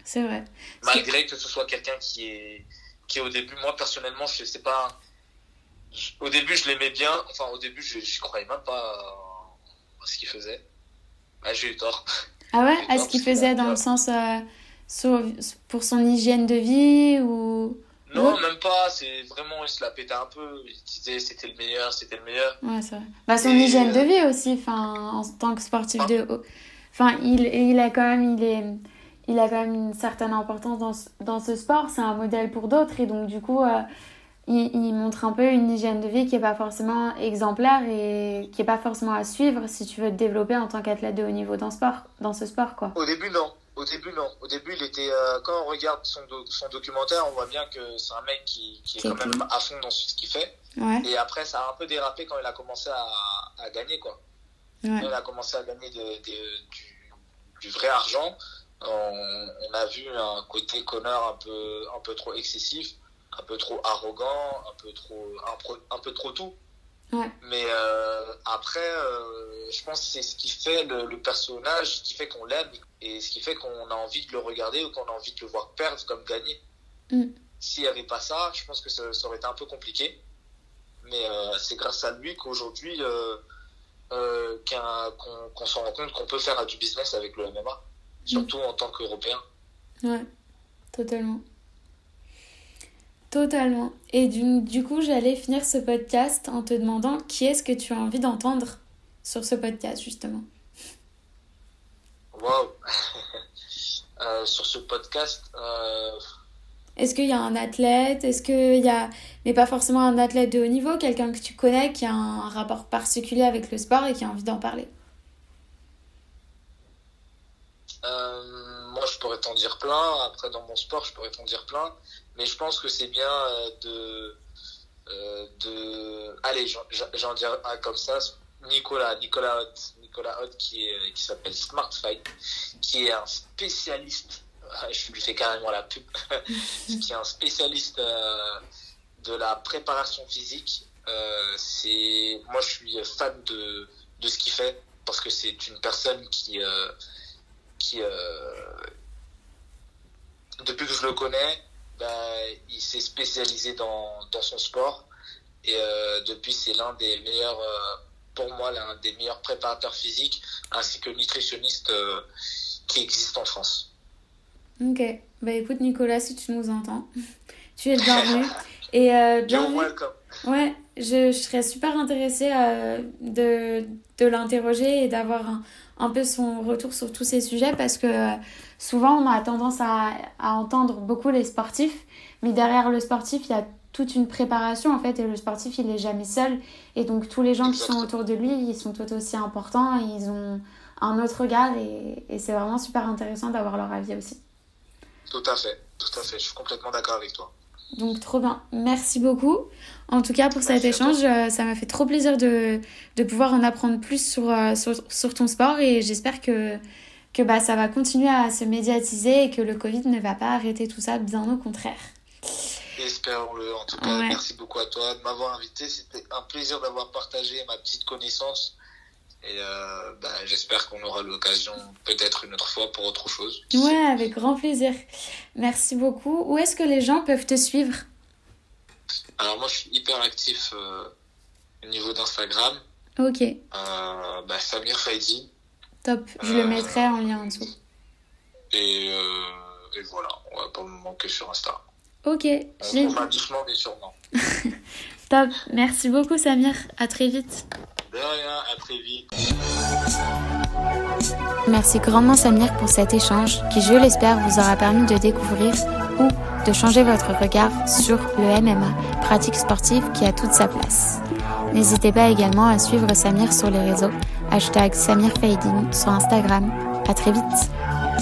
C'est vrai. Malgré que ce soit quelqu'un qui est, qui est au début, moi personnellement, je sais pas. Au début, je l'aimais bien. Enfin, au début, je, je croyais même pas à ce qu'il faisait. Ah, j'ai eu tort. Ah ouais? À ce qu'il faisait dans le sens euh, sur, pour son hygiène de vie ou. Non, ouais. même pas. C'est vraiment, il se la pétait un peu. Il disait c'était le meilleur, c'était le meilleur. Ouais, c'est vrai. Bah, son Et hygiène euh... de vie aussi, enfin, en tant que sportif ah. de haut. Enfin, il, il a quand même, il est il a quand même une certaine importance dans ce, dans ce sport. C'est un modèle pour d'autres et donc du coup, euh, il, il, montre un peu une hygiène de vie qui n'est pas forcément exemplaire et qui n'est pas forcément à suivre si tu veux te développer en tant qu'athlète de haut niveau dans, sport, dans ce sport. Quoi. Au début, non. Au début, non. Au début, il était. Euh, quand on regarde son, do son documentaire, on voit bien que c'est un mec qui, qui est quand même à fond dans ce qu'il fait. Ouais. Et après, ça a un peu dérapé quand il a commencé à, à gagner, quoi. Ouais. Quand il a commencé à gagner de, de, du, du vrai argent on, on, a vu un côté Connor un peu, un peu trop excessif, un peu trop arrogant, un peu trop, un, un peu trop tout. Ouais. Mais euh, après, euh, je pense que c'est ce qui fait le, le personnage, ce qui fait qu'on l'aime et ce qui fait qu'on a envie de le regarder ou qu'on a envie de le voir perdre comme gagner. Mm. S'il n'y avait pas ça, je pense que ça, ça, aurait été un peu compliqué. Mais euh, c'est grâce à lui qu'aujourd'hui, qu'on qu s'en rend compte qu'on peut faire du business avec le MMA surtout en tant qu'Européen. Ouais, totalement. Totalement. Et du, du coup, j'allais finir ce podcast en te demandant qui est-ce que tu as envie d'entendre sur ce podcast, justement. Waouh euh, Sur ce podcast. Euh... Est-ce qu'il y a un athlète? Est-ce qu'il y a. Mais pas forcément un athlète de haut niveau, quelqu'un que tu connais qui a un rapport particulier avec le sport et qui a envie d'en parler? Euh, moi, je pourrais t'en dire plein. Après, dans mon sport, je pourrais t'en dire plein. Mais je pense que c'est bien euh, de de. Allez, j'en dirais un comme ça. Nicolas, Nicolas Nicolas qui, est, qui s'appelle Smart Fight, qui est un spécialiste, je lui fais carrément la pub, qui est un spécialiste de la préparation physique. c'est, moi, je suis fan de, de ce qu'il fait parce que c'est une personne qui, qui depuis que je le connais, bah, il s'est spécialisé dans, dans, son sport. Et euh, depuis, c'est l'un des meilleurs, euh, pour moi, l'un des meilleurs préparateurs physiques ainsi que nutritionnistes euh, qui existent en France. Ok. Bah écoute, Nicolas, si tu nous entends, tu es le bienvenu. Et euh, bienvenue. Ouais, je, je, serais super intéressée de, de l'interroger et d'avoir un, un peu son retour sur tous ces sujets parce que souvent on a tendance à, à, entendre beaucoup les sportifs, mais derrière le sportif, il y a toute une préparation en fait et le sportif il est jamais seul et donc tous les gens qui sont autour de lui ils sont tout aussi importants et ils ont un autre regard et, et c'est vraiment super intéressant d'avoir leur avis aussi. Tout à fait, tout à fait, je suis complètement d'accord avec toi. Donc trop bien. Merci beaucoup. En tout cas pour cet échange, euh, ça m'a fait trop plaisir de, de, pouvoir en apprendre plus sur, euh, sur, sur ton sport et j'espère que, que bah, ça va continuer à se médiatiser et que le Covid ne va pas arrêter tout ça, bien au contraire. Espérons-le. En tout cas, merci beaucoup à toi de m'avoir invité. C'était un plaisir d'avoir partagé ma petite connaissance. Et euh, bah, j'espère qu'on aura l'occasion peut-être une autre fois pour autre chose. Ouais, avec grand plaisir. Merci beaucoup. Où est-ce que les gens peuvent te suivre? Alors moi, je suis hyper actif euh, au niveau d'Instagram. Ok. Euh, bah, Samir Faidi. Top. Je le mettrai en lien en dessous. Et, et voilà, on va pas me manquer sur Insta. Ok. On doucement mais sûrement. Top. Merci beaucoup Samir. À très vite. De rien, à très vite. Merci grandement Samir pour cet échange qui, je l'espère, vous aura permis de découvrir ou de changer votre regard sur le MMA, pratique sportive qui a toute sa place. N'hésitez pas également à suivre Samir sur les réseaux, hashtag Samir Fading sur Instagram. À très vite